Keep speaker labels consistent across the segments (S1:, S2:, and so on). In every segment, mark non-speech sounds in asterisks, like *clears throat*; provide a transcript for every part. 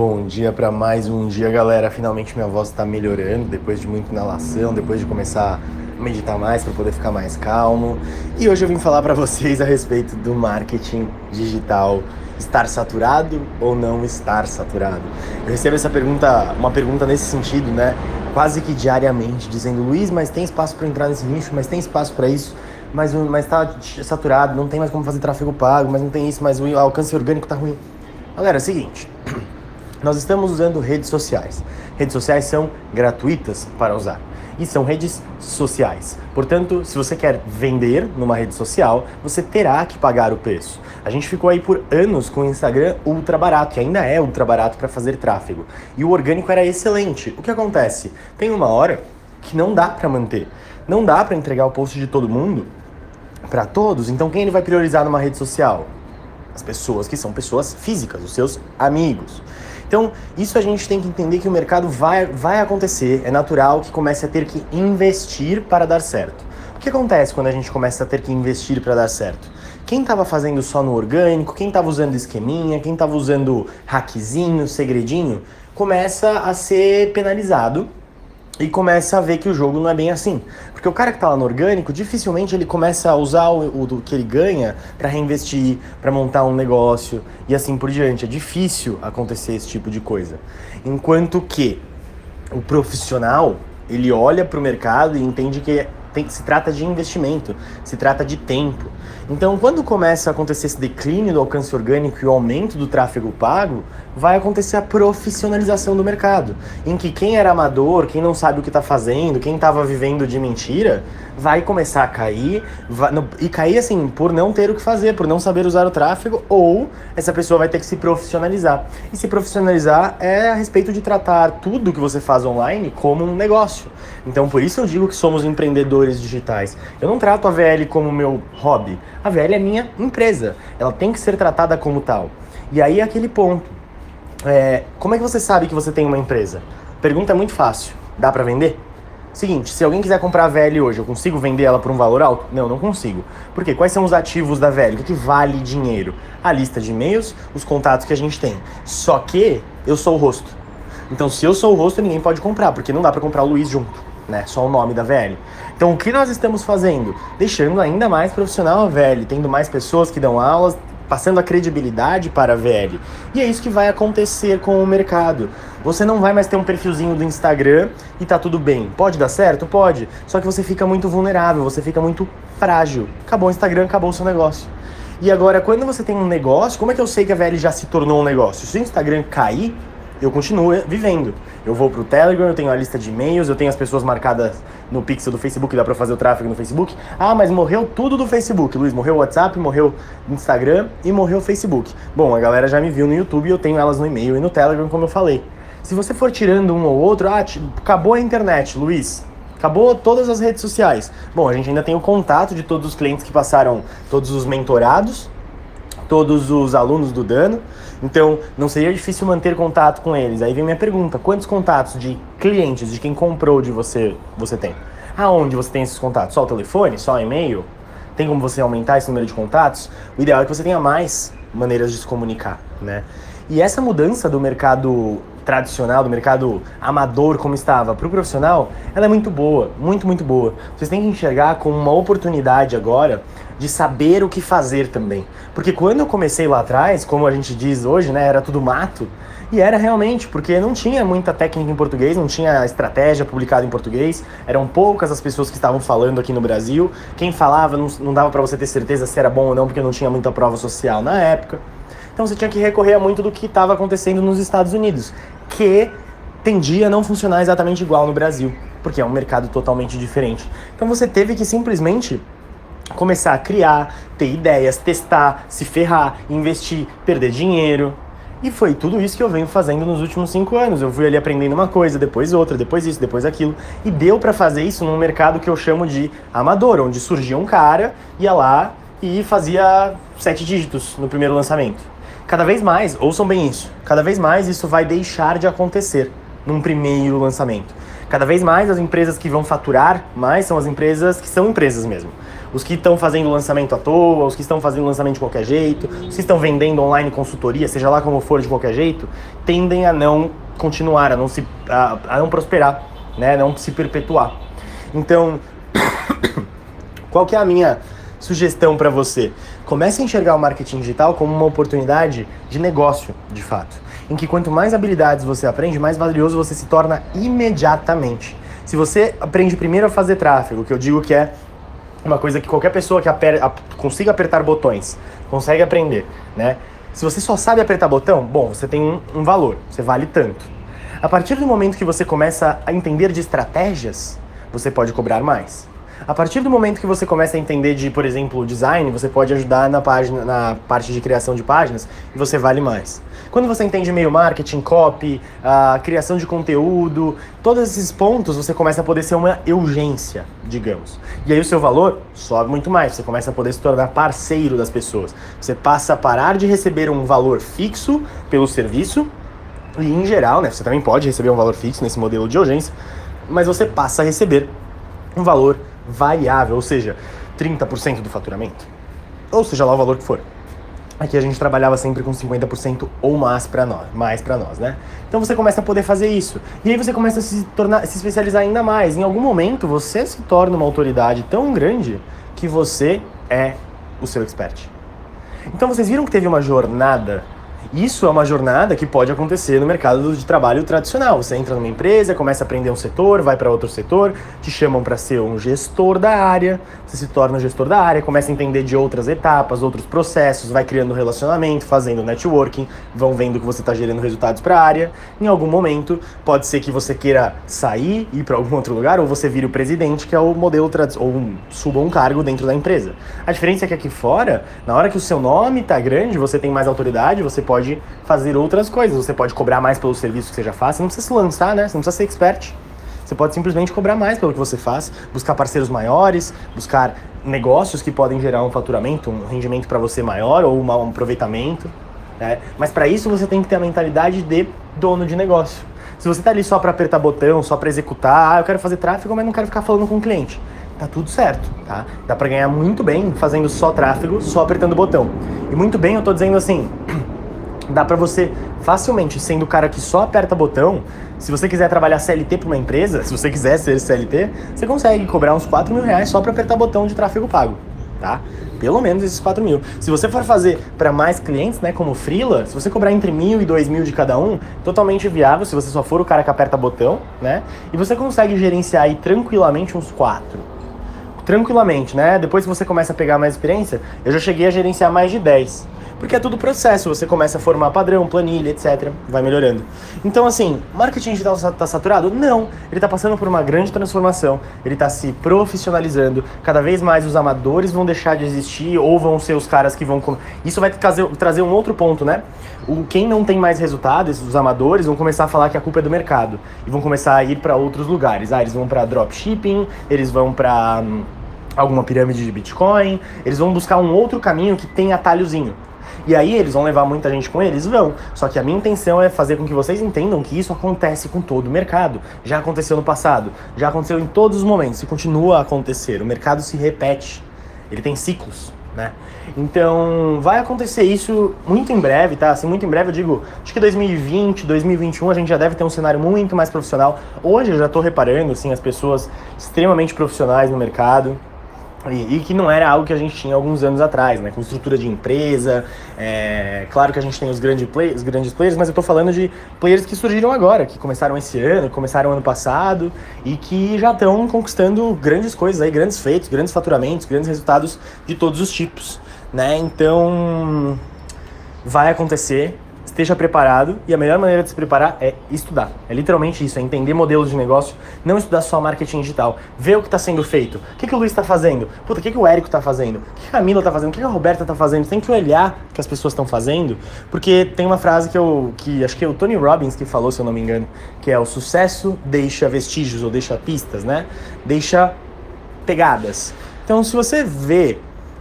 S1: Bom dia para mais um dia, galera. Finalmente minha voz está melhorando depois de muita inalação, depois de começar a meditar mais para poder ficar mais calmo. E hoje eu vim falar para vocês a respeito do marketing digital estar saturado ou não estar saturado. Eu recebo essa pergunta, uma pergunta nesse sentido, né? Quase que diariamente, dizendo: "Luiz, mas tem espaço para entrar nesse nicho? Mas tem espaço para isso?" Mas mas tá saturado, não tem mais como fazer tráfego pago, mas não tem isso, mas o alcance orgânico tá ruim. Galera, é o seguinte, *clears throat* nós estamos usando redes sociais. Redes sociais são gratuitas para usar e são redes sociais. Portanto, se você quer vender numa rede social, você terá que pagar o preço. A gente ficou aí por anos com o Instagram ultra barato, que ainda é ultra barato para fazer tráfego. E o orgânico era excelente. O que acontece? Tem uma hora que não dá para manter. Não dá para entregar o post de todo mundo para todos. Então quem ele vai priorizar numa rede social? As pessoas que são pessoas físicas, os seus amigos. Então, isso a gente tem que entender que o mercado vai, vai acontecer, é natural que comece a ter que investir para dar certo. O que acontece quando a gente começa a ter que investir para dar certo? Quem estava fazendo só no orgânico, quem estava usando esqueminha, quem estava usando hackzinho, segredinho, começa a ser penalizado e começa a ver que o jogo não é bem assim. Porque o cara que está lá no orgânico, dificilmente ele começa a usar o, o que ele ganha para reinvestir, para montar um negócio e assim por diante. É difícil acontecer esse tipo de coisa. Enquanto que o profissional, ele olha para o mercado e entende que tem, se trata de investimento, se trata de tempo. Então, quando começa a acontecer esse declínio do alcance orgânico e o aumento do tráfego pago, vai acontecer a profissionalização do mercado, em que quem era amador, quem não sabe o que está fazendo, quem estava vivendo de mentira, vai começar a cair, vai, no, e cair assim, por não ter o que fazer, por não saber usar o tráfego, ou essa pessoa vai ter que se profissionalizar. E se profissionalizar é a respeito de tratar tudo que você faz online como um negócio. Então, por isso eu digo que somos empreendedores digitais. Eu não trato a VL como meu hobby. A VL é minha empresa. Ela tem que ser tratada como tal. E aí é aquele ponto é, como é que você sabe que você tem uma empresa? Pergunta muito fácil. Dá para vender? Seguinte, se alguém quiser comprar a VL hoje, eu consigo vender ela por um valor alto? Não, não consigo. Por quê? Quais são os ativos da VL? O que vale dinheiro? A lista de e-mails, os contatos que a gente tem. Só que eu sou o rosto. Então, se eu sou o rosto, ninguém pode comprar, porque não dá para comprar o Luiz junto, né? Só o nome da VL. Então, o que nós estamos fazendo? Deixando ainda mais profissional a VL, tendo mais pessoas que dão aulas, passando a credibilidade para a VL. E é isso que vai acontecer com o mercado. Você não vai mais ter um perfilzinho do Instagram e tá tudo bem. Pode dar certo? Pode. Só que você fica muito vulnerável, você fica muito frágil. Acabou o Instagram, acabou o seu negócio. E agora, quando você tem um negócio, como é que eu sei que a VL já se tornou um negócio? Se o Instagram cair, eu continuo vivendo. Eu vou pro Telegram, eu tenho a lista de e-mails, eu tenho as pessoas marcadas no pixel do Facebook, dá pra fazer o tráfego no Facebook. Ah, mas morreu tudo do Facebook, Luiz. Morreu o WhatsApp, morreu o Instagram e morreu o Facebook. Bom, a galera já me viu no YouTube e eu tenho elas no e-mail e no Telegram, como eu falei. Se você for tirando um ou outro, ah, acabou a internet, Luiz. Acabou todas as redes sociais. Bom, a gente ainda tem o contato de todos os clientes que passaram, todos os mentorados, todos os alunos do Dano. Então, não seria difícil manter contato com eles. Aí vem minha pergunta: quantos contatos de clientes, de quem comprou de você, você tem? Aonde você tem esses contatos? Só o telefone? Só o e-mail? Tem como você aumentar esse número de contatos? O ideal é que você tenha mais maneiras de se comunicar, né? E essa mudança do mercado tradicional, do mercado amador como estava, para o profissional, ela é muito boa, muito, muito boa. Vocês têm que enxergar como uma oportunidade agora de saber o que fazer também. Porque quando eu comecei lá atrás, como a gente diz hoje, né, era tudo mato, e era realmente, porque não tinha muita técnica em português, não tinha estratégia publicada em português, eram poucas as pessoas que estavam falando aqui no Brasil. Quem falava não, não dava para você ter certeza se era bom ou não, porque não tinha muita prova social na época. Então você tinha que recorrer a muito do que estava acontecendo nos Estados Unidos, que tendia a não funcionar exatamente igual no Brasil, porque é um mercado totalmente diferente. Então você teve que simplesmente começar a criar, ter ideias, testar, se ferrar, investir, perder dinheiro. E foi tudo isso que eu venho fazendo nos últimos cinco anos. Eu fui ali aprendendo uma coisa, depois outra, depois isso, depois aquilo. E deu para fazer isso num mercado que eu chamo de amador, onde surgia um cara, ia lá e fazia sete dígitos no primeiro lançamento. Cada vez mais, ouçam bem isso, cada vez mais isso vai deixar de acontecer num primeiro lançamento. Cada vez mais as empresas que vão faturar mais são as empresas que são empresas mesmo. Os que estão fazendo lançamento à toa, os que estão fazendo lançamento de qualquer jeito, os que estão vendendo online consultoria, seja lá como for de qualquer jeito, tendem a não continuar, a não se a, a não prosperar, né? Não se perpetuar. Então, *coughs* qual que é a minha sugestão para você? Comece a enxergar o marketing digital como uma oportunidade de negócio, de fato, em que quanto mais habilidades você aprende, mais valioso você se torna imediatamente. Se você aprende primeiro a fazer tráfego, que eu digo que é uma coisa que qualquer pessoa que aper, a, consiga apertar botões consegue aprender, né? Se você só sabe apertar botão, bom, você tem um, um valor, você vale tanto. A partir do momento que você começa a entender de estratégias, você pode cobrar mais. A partir do momento que você começa a entender de, por exemplo, design, você pode ajudar na página, na parte de criação de páginas e você vale mais. Quando você entende e-mail marketing, copy, a criação de conteúdo, todos esses pontos você começa a poder ser uma urgência, digamos. E aí o seu valor sobe muito mais, você começa a poder se tornar parceiro das pessoas. Você passa a parar de receber um valor fixo pelo serviço e em geral, né, você também pode receber um valor fixo nesse modelo de urgência, mas você passa a receber um valor variável, ou seja, 30% do faturamento. Ou seja lá o valor que for. Aqui a gente trabalhava sempre com 50% ou mais para nós, mais para nós, né? Então você começa a poder fazer isso. E aí você começa a se tornar, se especializar ainda mais. Em algum momento você se torna uma autoridade tão grande que você é o seu expert. Então vocês viram que teve uma jornada isso é uma jornada que pode acontecer no mercado de trabalho tradicional. Você entra numa empresa, começa a aprender um setor, vai para outro setor, te chamam para ser um gestor da área, você se torna um gestor da área, começa a entender de outras etapas, outros processos, vai criando relacionamento, fazendo networking, vão vendo que você está gerando resultados para a área. Em algum momento, pode ser que você queira sair, ir para algum outro lugar, ou você vire o presidente, que é o modelo tradicional, ou suba um cargo dentro da empresa. A diferença é que aqui fora, na hora que o seu nome está grande, você tem mais autoridade, você pode fazer outras coisas. Você pode cobrar mais pelo serviço que você já faz. Você não precisa se lançar, né? Você não precisa ser expert. Você pode simplesmente cobrar mais pelo que você faz, buscar parceiros maiores, buscar negócios que podem gerar um faturamento, um rendimento para você maior ou um aproveitamento. Né? Mas para isso você tem que ter a mentalidade de dono de negócio. Se você está ali só para apertar botão, só para executar, ah, eu quero fazer tráfego, mas não quero ficar falando com o cliente. Tá tudo certo, tá? Dá para ganhar muito bem fazendo só tráfego, só apertando botão. E muito bem, eu tô dizendo assim, *clears throat* dá para você facilmente, sendo o cara que só aperta botão, se você quiser trabalhar CLT para uma empresa, se você quiser ser CLT, você consegue cobrar uns 4 mil reais só para apertar botão de tráfego pago, tá? Pelo menos esses 4 mil. Se você for fazer para mais clientes, né, como Freela, se você cobrar entre mil e dois mil de cada um, totalmente viável se você só for o cara que aperta botão, né? E você consegue gerenciar aí tranquilamente uns 4 tranquilamente, né? Depois que você começa a pegar mais experiência, eu já cheguei a gerenciar mais de 10. Porque é tudo processo, você começa a formar padrão, planilha, etc. Vai melhorando. Então, assim, marketing digital está saturado? Não. Ele está passando por uma grande transformação, ele está se profissionalizando. Cada vez mais os amadores vão deixar de existir ou vão ser os caras que vão. Isso vai trazer, trazer um outro ponto, né? O, quem não tem mais resultados, os amadores, vão começar a falar que a culpa é do mercado e vão começar a ir para outros lugares. Ah, eles vão para dropshipping, eles vão para. Hum, alguma pirâmide de Bitcoin, eles vão buscar um outro caminho que tem atalhozinho. E aí eles vão levar muita gente com eles? Vão. Só que a minha intenção é fazer com que vocês entendam que isso acontece com todo o mercado. Já aconteceu no passado, já aconteceu em todos os momentos e continua a acontecer. O mercado se repete. Ele tem ciclos, né? Então, vai acontecer isso muito em breve, tá? Assim, muito em breve eu digo, acho que 2020, 2021 a gente já deve ter um cenário muito mais profissional. Hoje eu já tô reparando, assim, as pessoas extremamente profissionais no mercado. E, e, que não era algo que a gente tinha alguns anos atrás, né? Com estrutura de empresa. É, claro que a gente tem os, grande play, os grandes players, mas eu tô falando de players que surgiram agora, que começaram esse ano, começaram ano passado e que já estão conquistando grandes coisas aí, grandes feitos, grandes faturamentos, grandes resultados de todos os tipos, né? Então vai acontecer esteja preparado e a melhor maneira de se preparar é estudar. É literalmente isso, é entender modelos de negócio, não estudar só marketing digital. Ver o que está sendo feito. O que, que o Luiz está fazendo? Puta, o que, que o Érico está fazendo? O que, a Camila está fazendo? O que, que a Roberta está fazendo? Tem que olhar o que as pessoas estão fazendo, porque tem uma frase que eu, que acho que é o Tony Robbins que falou, se eu não me engano, que é o sucesso deixa vestígios ou deixa pistas, né? Deixa pegadas. Então, se você vê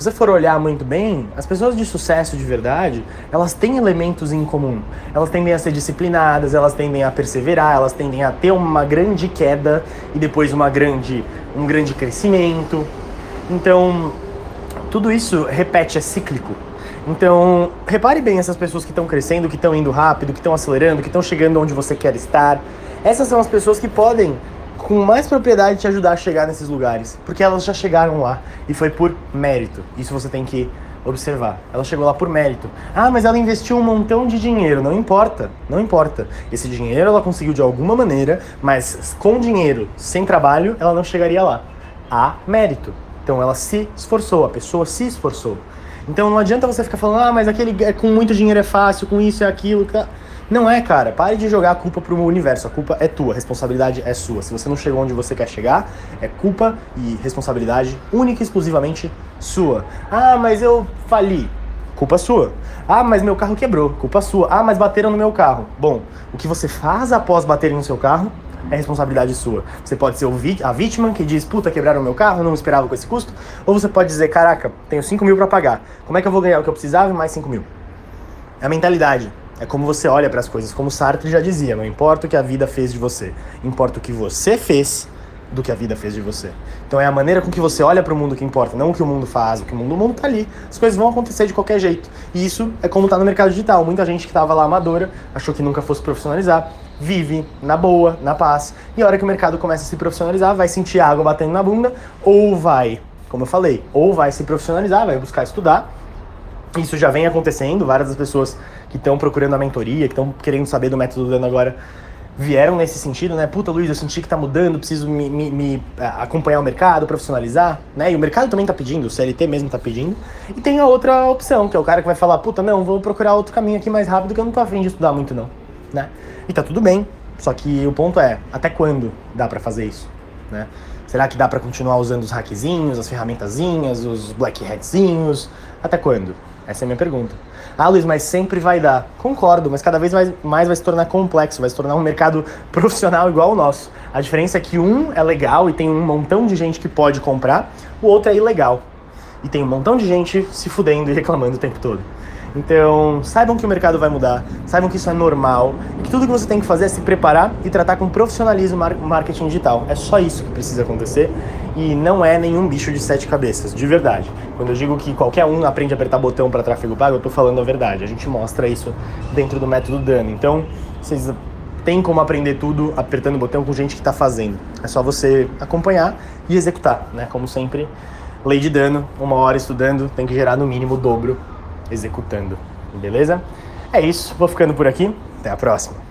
S1: se você for olhar muito bem, as pessoas de sucesso de verdade, elas têm elementos em comum. Elas tendem a ser disciplinadas, elas tendem a perseverar, elas tendem a ter uma grande queda e depois uma grande, um grande crescimento. Então, tudo isso repete, é cíclico. Então, repare bem essas pessoas que estão crescendo, que estão indo rápido, que estão acelerando, que estão chegando onde você quer estar. Essas são as pessoas que podem, com mais propriedade, te ajudar a chegar nesses lugares. Porque elas já chegaram lá e foi por mérito. Isso você tem que observar. Ela chegou lá por mérito. Ah, mas ela investiu um montão de dinheiro. Não importa, não importa. Esse dinheiro ela conseguiu de alguma maneira, mas com dinheiro, sem trabalho, ela não chegaria lá. Há mérito. Então ela se esforçou, a pessoa se esforçou. Então não adianta você ficar falando, ah, mas aquele é, com muito dinheiro é fácil, com isso é aquilo. Tá. Não é, cara. Pare de jogar a culpa pro universo. A culpa é tua, a responsabilidade é sua. Se você não chegou onde você quer chegar, é culpa e responsabilidade única e exclusivamente sua. Ah, mas eu fali. Culpa sua. Ah, mas meu carro quebrou. Culpa sua. Ah, mas bateram no meu carro. Bom, o que você faz após baterem no seu carro é responsabilidade sua. Você pode ser a vítima que diz, puta, quebraram meu carro, não esperava com esse custo. Ou você pode dizer, caraca, tenho 5 mil para pagar. Como é que eu vou ganhar o que eu precisava e mais 5 mil? É a mentalidade. É como você olha para as coisas. Como Sartre já dizia, não importa o que a vida fez de você, importa o que você fez do que a vida fez de você. Então é a maneira com que você olha para o mundo que importa, não o que o mundo faz, o que o mundo, o mundo tá ali. As coisas vão acontecer de qualquer jeito. E isso é como tá no mercado digital. Muita gente que estava lá amadora, achou que nunca fosse profissionalizar, vive na boa, na paz. E a hora que o mercado começa a se profissionalizar, vai sentir água batendo na bunda ou vai, como eu falei, ou vai se profissionalizar, vai buscar estudar. Isso já vem acontecendo, várias das pessoas que estão procurando a mentoria, que estão querendo saber do método dano agora, vieram nesse sentido, né? Puta, Luiz, eu senti que tá mudando, preciso me, me, me, é, acompanhar o mercado, profissionalizar, né? E o mercado também tá pedindo, o CLT mesmo tá pedindo. E tem a outra opção, que é o cara que vai falar, puta, não, vou procurar outro caminho aqui mais rápido que eu não tô afim de estudar muito, não, né? E tá tudo bem, só que o ponto é, até quando dá para fazer isso, né? Será que dá para continuar usando os hackzinhos, as ferramentazinhas, os black hatzinhos? Até quando? Essa é a minha pergunta. Ah, Luiz, mas sempre vai dar. Concordo, mas cada vez mais, mais vai se tornar complexo, vai se tornar um mercado *laughs* profissional igual o nosso. A diferença é que um é legal e tem um montão de gente que pode comprar, o outro é ilegal. E tem um montão de gente se fudendo e reclamando o tempo todo. Então, saibam que o mercado vai mudar, saibam que isso é normal e que tudo que você tem que fazer é se preparar e tratar com profissionalismo marketing digital. É só isso que precisa acontecer e não é nenhum bicho de sete cabeças, de verdade. Quando eu digo que qualquer um aprende a apertar botão para tráfego pago, eu estou falando a verdade. A gente mostra isso dentro do método Dano. Então, vocês têm como aprender tudo apertando botão com gente que está fazendo. É só você acompanhar e executar, né? Como sempre, lei de dano, uma hora estudando, tem que gerar no mínimo o dobro executando. Beleza? É isso, vou ficando por aqui. Até a próxima.